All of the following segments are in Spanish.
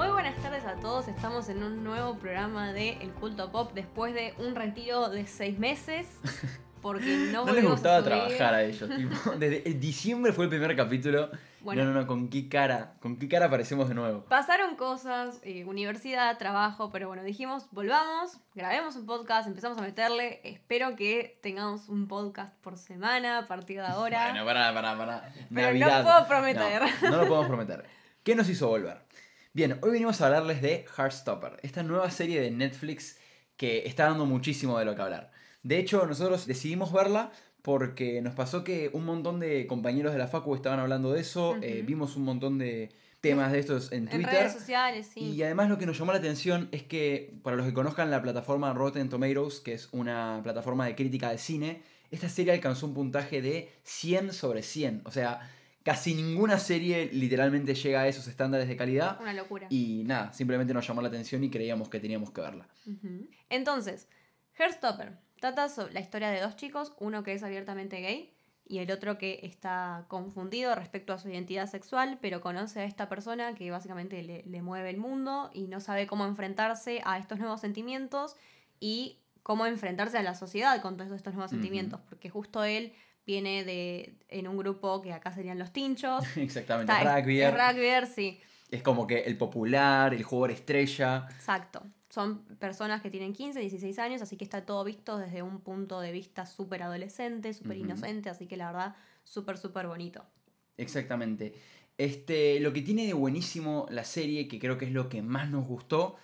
Muy buenas tardes a todos, estamos en un nuevo programa de El Culto Pop después de un retiro de seis meses. Porque no, No les gustaba a trabajar a ellos, tipo, desde diciembre fue el primer capítulo. Bueno. No, no, no, con qué cara, con qué cara aparecemos de nuevo. Pasaron cosas, eh, universidad, trabajo, pero bueno, dijimos, volvamos, grabemos un podcast, empezamos a meterle. Espero que tengamos un podcast por semana a partir de ahora. Bueno, pará, pará, pará. Pero no Navidad. puedo prometer. No, no lo podemos prometer. ¿Qué nos hizo volver? Bien, hoy venimos a hablarles de Heartstopper, esta nueva serie de Netflix que está dando muchísimo de lo que hablar. De hecho, nosotros decidimos verla porque nos pasó que un montón de compañeros de la Facu estaban hablando de eso, eh, vimos un montón de temas de estos en en Twitter. redes sociales, sí. Y además lo que nos llamó la atención es que, para los que conozcan la plataforma Rotten Tomatoes, que es una plataforma de crítica de cine, esta serie alcanzó un puntaje de 100 sobre 100. O sea, casi ninguna serie literalmente llega a esos estándares de calidad. Una locura. Y nada, simplemente nos llamó la atención y creíamos que teníamos que verla. Ujú. Entonces, Heartstopper trata sobre la historia de dos chicos, uno que es abiertamente gay y el otro que está confundido respecto a su identidad sexual, pero conoce a esta persona que básicamente le, le mueve el mundo y no sabe cómo enfrentarse a estos nuevos sentimientos y cómo enfrentarse a la sociedad con todos estos nuevos sentimientos, porque justo él viene de en un grupo que acá serían los tinchos. Exactamente, Está- rugby. es rugbyer, sí. Es como que el popular, el jugador estrella. Exacto. Son personas que tienen 15, 16 años, así que está todo visto desde un punto de vista súper adolescente, súper inocente, así que la verdad, súper, súper bonito. Exactamente. Este, lo que tiene de buenísimo la serie, que creo que es lo que más nos gustó,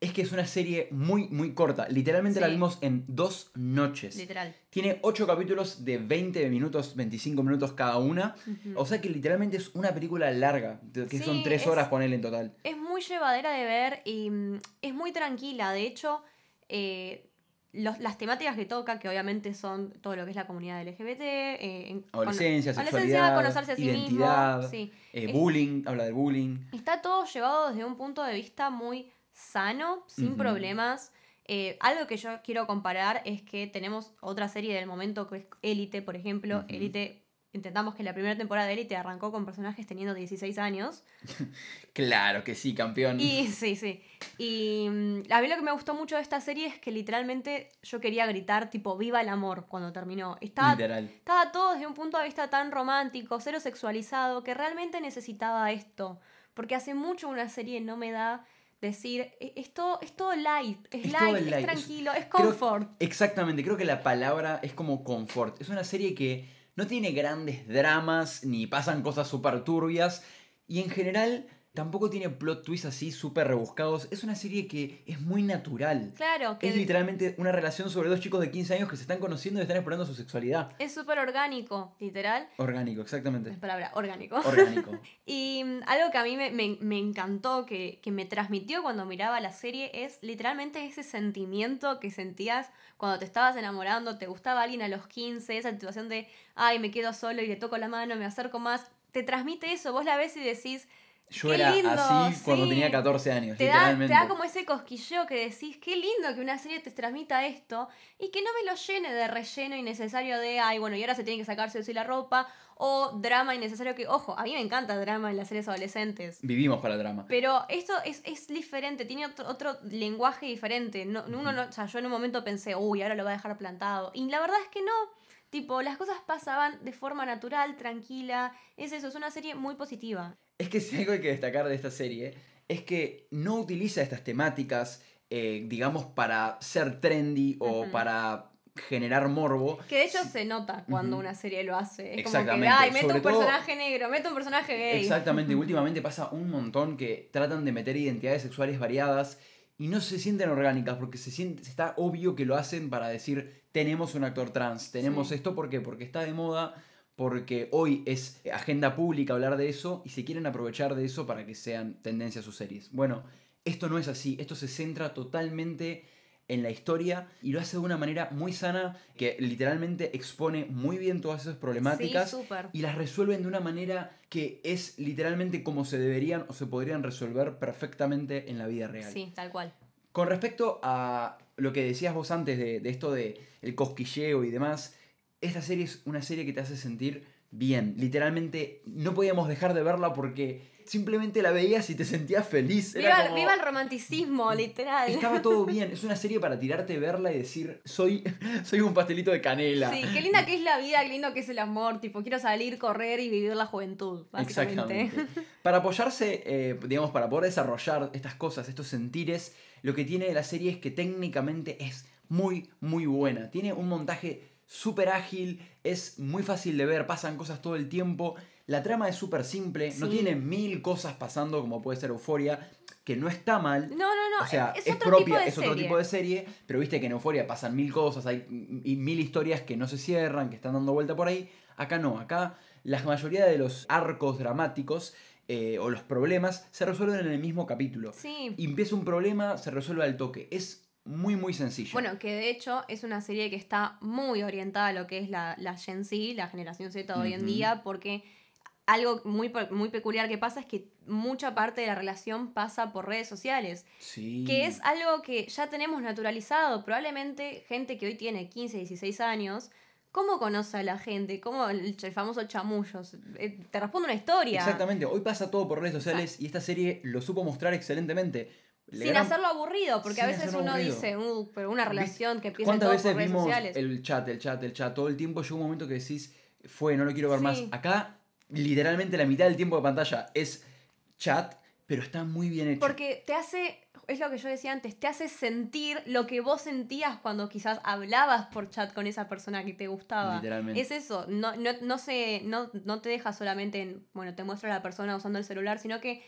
es que es una serie muy, muy corta. Literalmente la vimos en dos noches. Literal. Tiene 8 capítulos de 20 minutos, 25 minutos cada una. O sea que literalmente es una película larga, que Sí, son 3 es- horas ponerle en total. Es muy llevadera de ver y mm, es muy tranquila. De hecho, eh, los- las temáticas que toca, que obviamente son todo lo que es la comunidad LGBT, eh, en- con- Adolescencia, adolescencia, sexualidad, conocerse a sí identidad, mismo. Sí. eh, es- bullying, habla de bullying. Está todo llevado desde un punto de vista muy sano, sin problemas. Eh, algo que yo quiero comparar es que tenemos otra serie del momento que es Élite, por ejemplo. Élite, intentamos que la primera temporada de Élite arrancó con personajes teniendo 16 años. Claro que sí, campeón. Y sí, sí. Y mm, a mí lo que me gustó mucho de esta serie es que literalmente yo quería gritar tipo viva el amor cuando terminó. Estaba Literal. estaba todo desde un punto de vista tan romántico, cero sexualizado, que realmente necesitaba esto. Porque hace mucho una serie no me da decir, "E- es todo, es todo light, es, Es light, es es- tranquilo, es creo- comfort. Exactamente, creo que la palabra es como confort. Es una serie que no tiene grandes dramas ni pasan cosas súper turbias y en general tampoco tiene plot twists así súper rebuscados. Es una serie que es muy natural. Claro, que Es literalmente una relación sobre dos chicos de 15 años que se están conociendo y están explorando su sexualidad. es súper orgánico, literal. Orgánico, exactamente. Es palabra, orgánico. Orgánico. Y mm, algo que a mí me, me- me encantó, que, que me transmitió cuando miraba la serie, es literalmente ese sentimiento que sentías cuando te estabas enamorando, te gustaba alguien a los 15, esa situación de, ay, me quedo solo y le toco la mano, me acerco más. Te transmite eso, vos la ves y decís, Yo Qué era lindo, así cuando sí. tenía 14 años, te da, literalmente. te da como ese cosquilleo que decís, qué lindo que una serie te transmita esto y que no me lo llene de relleno innecesario de, ay, bueno, y ahora se tiene que sacarse así la ropa, o drama innecesario que, ojo, a mí me encanta el drama en las series adolescentes. Vivimos para el drama. Pero esto es, es diferente, tiene otro, otro lenguaje diferente. No, uno no- o sea, yo en un momento pensé, uy, ahora lo va a dejar plantado. Y la verdad es que no. Tipo, las cosas pasaban de forma natural, tranquila. Es eso, es una serie muy positiva. Es que si algo hay que destacar de esta serie es que no utiliza estas temáticas, eh, digamos, para ser trendy o para generar morbo. Que de hecho se nota cuando una serie lo hace. Es como que, Exactamente, ay, sobre un todo- personaje negro, meto un personaje gay. Exactamente, últimamente pasa un montón que tratan de meter identidades sexuales variadas y no se sienten orgánicas porque se siente, está obvio que lo hacen para decir tenemos un actor trans, tenemos Sí. esto, ¿por qué? Porque está de moda, porque hoy es agenda pública hablar de eso y se quieren aprovechar de eso para que sean tendencia a sus series. Bueno, esto no es así, esto se centra totalmente en la historia y lo hace de una manera muy sana que literalmente expone muy bien todas esas problemáticas Sí, y las resuelven de una manera que es literalmente como se deberían o se podrían resolver perfectamente en la vida real. Sí, tal cual. Con respecto a lo que decías vos antes de, de esto de el cosquilleo y demás, esta serie es una serie que te hace sentir bien. Literalmente no podíamos dejar de verla porque simplemente la veías y te sentías feliz. Era Viva, como- viva el romanticismo, literal. Estaba todo bien. Es una serie para tirarte, verla y decir, soy, soy un pastelito de canela. Sí, qué linda que es la vida, qué lindo que es el amor. Tipo, quiero salir, correr y vivir la juventud, básicamente. Exactamente. Para apoyarse, eh, digamos, para poder desarrollar estas cosas, estos sentires, lo que tiene la serie es que técnicamente es muy, muy buena. Tiene un montaje súper ágil, es muy fácil de ver, pasan cosas todo el tiempo. La trama es súper simple, no tiene mil cosas pasando como puede ser Euforia, que no está mal. No, no, no. O sea, es, es, otro propia, tipo de es otro serie. tipo de serie, pero viste que en Euforia pasan mil cosas, hay mil historias que no se cierran, que están dando vuelta por ahí. Acá no, acá la mayoría de los arcos dramáticos eh, o los problemas se resuelven en el mismo capítulo. Sí. Y empieza un problema, se resuelve al toque. Es muy, muy sencillo. Bueno, que de hecho es una serie que está muy orientada a lo que es la, la Gen Z, la generación Z de hoy en día, porque algo muy, muy peculiar que pasa es que mucha parte de la relación pasa por redes sociales, sí. que es algo que ya tenemos naturalizado. Probablemente gente que hoy tiene 15, 16 años, ¿cómo conoce a la gente? ¿Cómo el, el famoso chamullos? Eh, Te responde una historia. Exactamente, hoy pasa todo por redes sociales y esta serie lo supo mostrar excelentemente. Le Sin gran- hacerlo aburrido, porque a veces uno aburrido. dice, "Uh, pero una relación que empieza ¿Cuántas todo veces por redes vimos sociales. el chat, el chat, el chat? Todo el tiempo llega un momento que decís, fue, no lo quiero ver más. Acá, literalmente la mitad del tiempo de pantalla es chat, pero está muy bien hecho. Porque te hace, es lo que yo decía antes, te hace sentir lo que vos sentías cuando quizás hablabas por chat con esa persona que te gustaba. Literalmente. Es eso, no, no, no, se, no, no te deja solamente en, bueno, te muestra a la persona usando el celular, sino que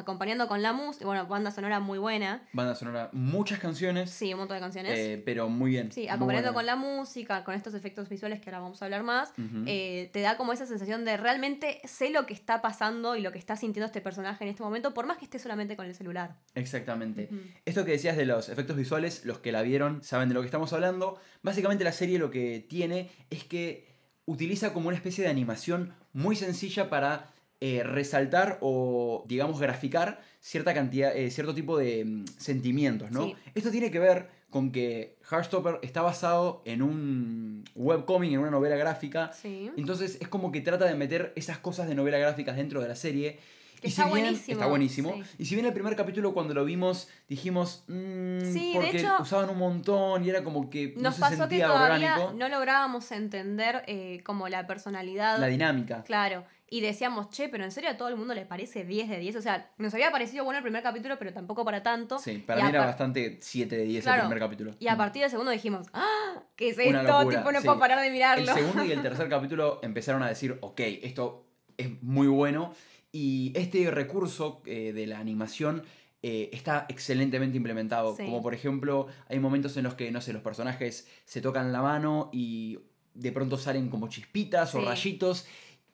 acompañando con la música, bueno, banda sonora muy buena, Banda sonora, muchas canciones, sí, un montón de canciones. eh, pero muy bien. Sí, acompañando con la música, con estos efectos visuales que ahora vamos a hablar más, eh, te da como esa sensación de realmente sé lo que está pasando y lo que está sintiendo este personaje en este momento, por más que esté solamente con el celular. Exactamente. Esto que decías de los efectos visuales, los que la vieron saben de lo que estamos hablando. Básicamente la serie lo que tiene es que utiliza como una especie de animación muy sencilla para eh, resaltar o, digamos, graficar cierta cantidad, eh, cierto tipo de mm, sentimientos, ¿no? Sí. Esto tiene que ver con que Heartstopper está basado en un webcomic, en una novela gráfica. Sí. Entonces es como que trata de meter esas cosas de novela gráficas dentro de la serie. Que y está si bien, buenísimo, Está buenísimo. sí. Y si bien el primer capítulo cuando lo vimos dijimos, "Mm", Sí, de porque hecho, usaban un montón y era como que no Nos se pasó que todavía orgánico. no lográbamos entender eh, como la personalidad. La dinámica. Claro. Y decíamos, che, pero en serio a todo el mundo le parece 10 de 10. O sea, nos había parecido bueno el primer capítulo, pero tampoco para tanto. Sí, para Y mí era bastante 7 de 10 Claro, el primer capítulo. Y a partir del segundo dijimos, ¡ah! ¿Qué es Una esto? locura, tipo, no sí. puedo parar de mirarlo. El segundo y el tercer capítulo empezaron a decir, ok, esto es muy bueno. Y este recurso eh, de la animación eh, está excelentemente implementado. Sí. Como por ejemplo, hay momentos en los que, no sé, los personajes se tocan la mano y de pronto salen como chispitas o rayitos.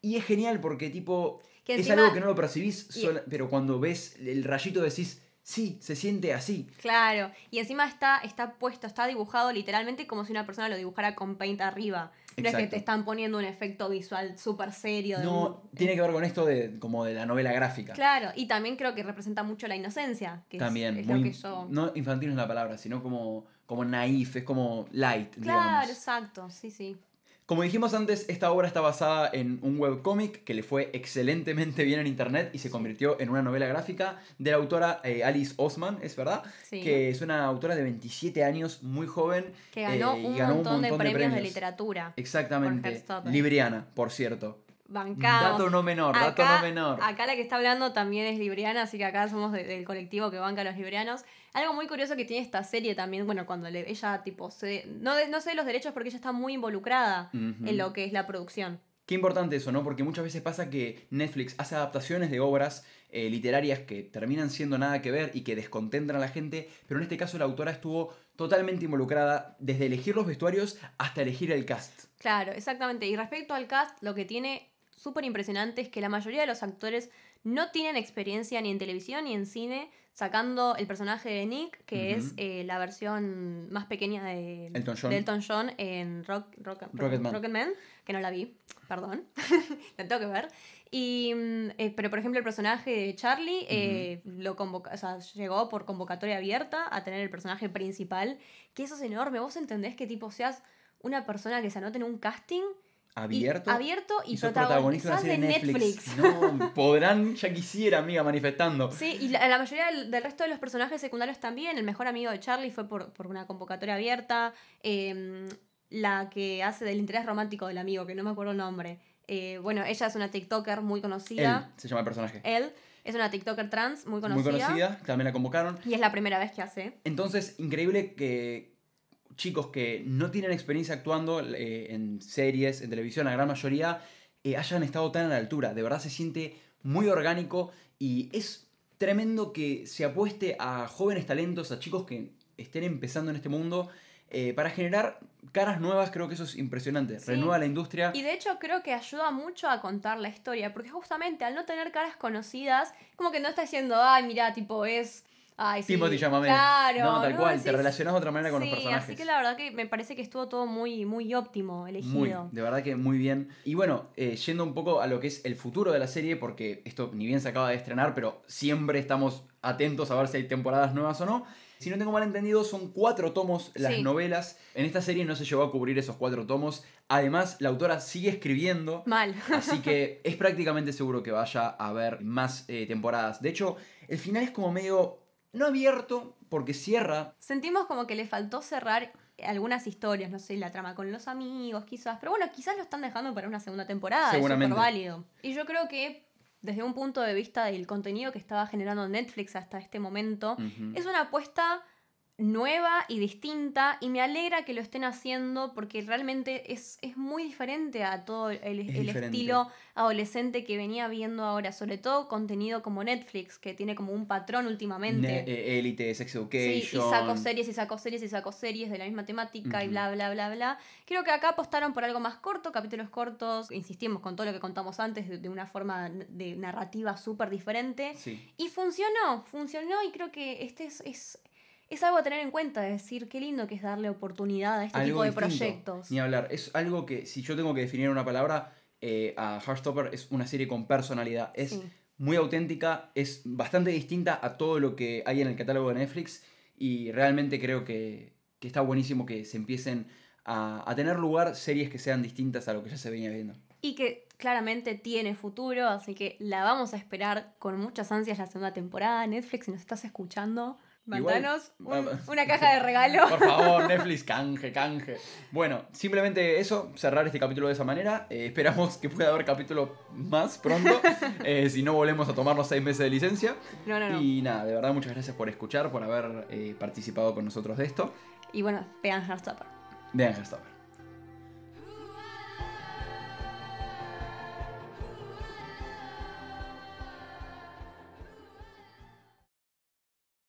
Y es genial porque tipo... Que es algo que no lo percibís, y- sola- pero cuando ves el rayito decís, sí, se siente así. Claro. Y encima está, está puesto, está dibujado literalmente como si una persona lo dibujara con paint arriba. No es que te están poniendo un efecto visual súper serio. de No, un- tiene que ver con esto de como de la novela gráfica. Claro, y también creo que representa mucho la inocencia, que es- También, es, muy, lo que yo... no infantil no es la palabra, sino como, como naif, es como light, Claro, digamos. exacto, sí, sí. Como dijimos antes, esta obra está basada en un webcómic que le fue excelentemente bien en internet y se convirtió en una novela gráfica de la autora eh, Alice Osman, ¿es verdad? Sí. Que es una autora de 27 años, muy joven. Que ganó, eh, y un, ganó montón de premios de literatura. por Exactamente. Heartstopper. Libriana, por cierto. Bancamos. Dato no menor, dato Acá- no menor. Acá la que está hablando también es libriana, así que acá somos de- del colectivo que banca a los librianos. Algo muy curioso que tiene esta serie también, bueno, cuando le- ella tipo se... No, no sé los derechos porque ella está muy involucrada en lo que es la producción. Qué importante eso, ¿no? Porque muchas veces pasa que Netflix hace adaptaciones de obras eh, literarias que terminan siendo nada que ver y que descontentan a la gente, pero en este caso la autora estuvo totalmente involucrada desde elegir los vestuarios hasta elegir el cast. Claro, exactamente. Y respecto al cast, lo que tiene súper impresionante es que la mayoría de los actores no tienen experiencia ni en televisión ni en cine, sacando el personaje de Nick, que es eh, la versión más pequeña de Elton John. de Elton John en Rock, Rock- Rocketman. Rocketman, que no la vi, perdón, la tengo que ver. Y, mm, eh, pero por ejemplo el personaje de Charlie eh, lo convoca, o sea, llegó por convocatoria abierta a tener el personaje principal, que eso es enorme. ¿Vos entendés que tipo seas una persona que se anote en un casting abierto. Y, abierto y, protagonista de Netflix. No, podrán, ya quisiera, amiga, manifestando. Sí, y la, la mayoría del, del resto de los personajes secundarios también. El mejor amigo de Charlie fue por, por una convocatoria abierta. Eh, la que hace del interés romántico del amigo, que no me acuerdo el nombre. Eh, bueno, ella es una TikToker muy Él conocida. se llama el personaje. Él es una TikToker trans muy conocida. Muy conocida, también la convocaron. Y es la primera vez que hace. Entonces, increíble que chicos que no tienen experiencia actuando eh, en series, en televisión, la gran mayoría, eh, hayan estado tan a la altura. De verdad se siente muy orgánico y es tremendo que se apueste a jóvenes talentos, a chicos que estén empezando en este mundo, eh, para generar caras nuevas. Creo que eso es impresionante. Sí. Renueva la industria. Y de hecho creo que ayuda mucho a contar la historia, porque justamente al no tener caras conocidas, como que no está diciendo, ay, mira, tipo, es... Ay, sí, Timothy Chalamet. Claro. No, tal cual. Te relacionas de otra manera con sí, los personajes. así que la verdad que me parece que estuvo todo muy, muy óptimo elegido. Muy, de verdad que muy bien. Y bueno, eh, yendo un poco a lo que es el futuro de la serie, porque esto ni bien se acaba de estrenar, pero siempre estamos atentos a ver si hay temporadas nuevas o no. Si no tengo mal entendido, son cuatro tomos las Sí. novelas. En esta serie no se llegó a cubrir esos cuatro tomos. Además, la autora sigue escribiendo. Mal. Así que es prácticamente seguro que vaya a haber más eh, temporadas. De hecho, el final es como medio. No abierto, porque cierra. Sentimos como que le faltó cerrar algunas historias, no sé, la trama con los amigos, quizás. Pero bueno, quizás lo están dejando para una segunda temporada. Seguramente. Es súper válido. Y yo creo que desde un punto de vista del contenido que estaba generando Netflix hasta este momento, es una apuesta nueva y distinta y me alegra que lo estén haciendo porque realmente es, es muy diferente a todo el, estilo adolescente que venía viendo ahora, sobre todo contenido como Netflix, que tiene como un patrón últimamente. Ne- eh, Sex Sí, Education. y saco series y saco series y saco series de la misma temática y bla, bla, bla, bla. Creo que acá apostaron por algo más corto, capítulos cortos, insistimos con todo lo que contamos antes, de, de una forma de narrativa súper diferente. Sí. Y funcionó, funcionó y creo que este es, es, es algo a tener en cuenta, es decir, qué lindo que es darle oportunidad a este algo tipo de distinto. proyectos. Ni hablar. Es algo que, si yo tengo que definir una palabra, eh, a Heartstopper es una serie con personalidad. Es Sí. muy auténtica, es bastante distinta a todo lo que hay en el catálogo de Netflix. Y realmente creo que, que está buenísimo que se empiecen a, a tener lugar series que sean distintas a lo que ya se venía viendo. Y que claramente tiene futuro, así que la vamos a esperar con muchas ansias la segunda temporada. Netflix, si nos estás escuchando, mandanos un- una caja de regalo. Por favor, Netflix, canje, canje. Bueno, simplemente eso, cerrar este capítulo de esa manera. Eh, esperamos que pueda haber capítulo más pronto. eh, si no, volvemos a tomarnos seis meses de licencia. No, no, no. Y nada, de verdad, muchas gracias por escuchar, por haber eh, participado con nosotros de esto. Y bueno, vean Heartstopper. Vean Heartstopper.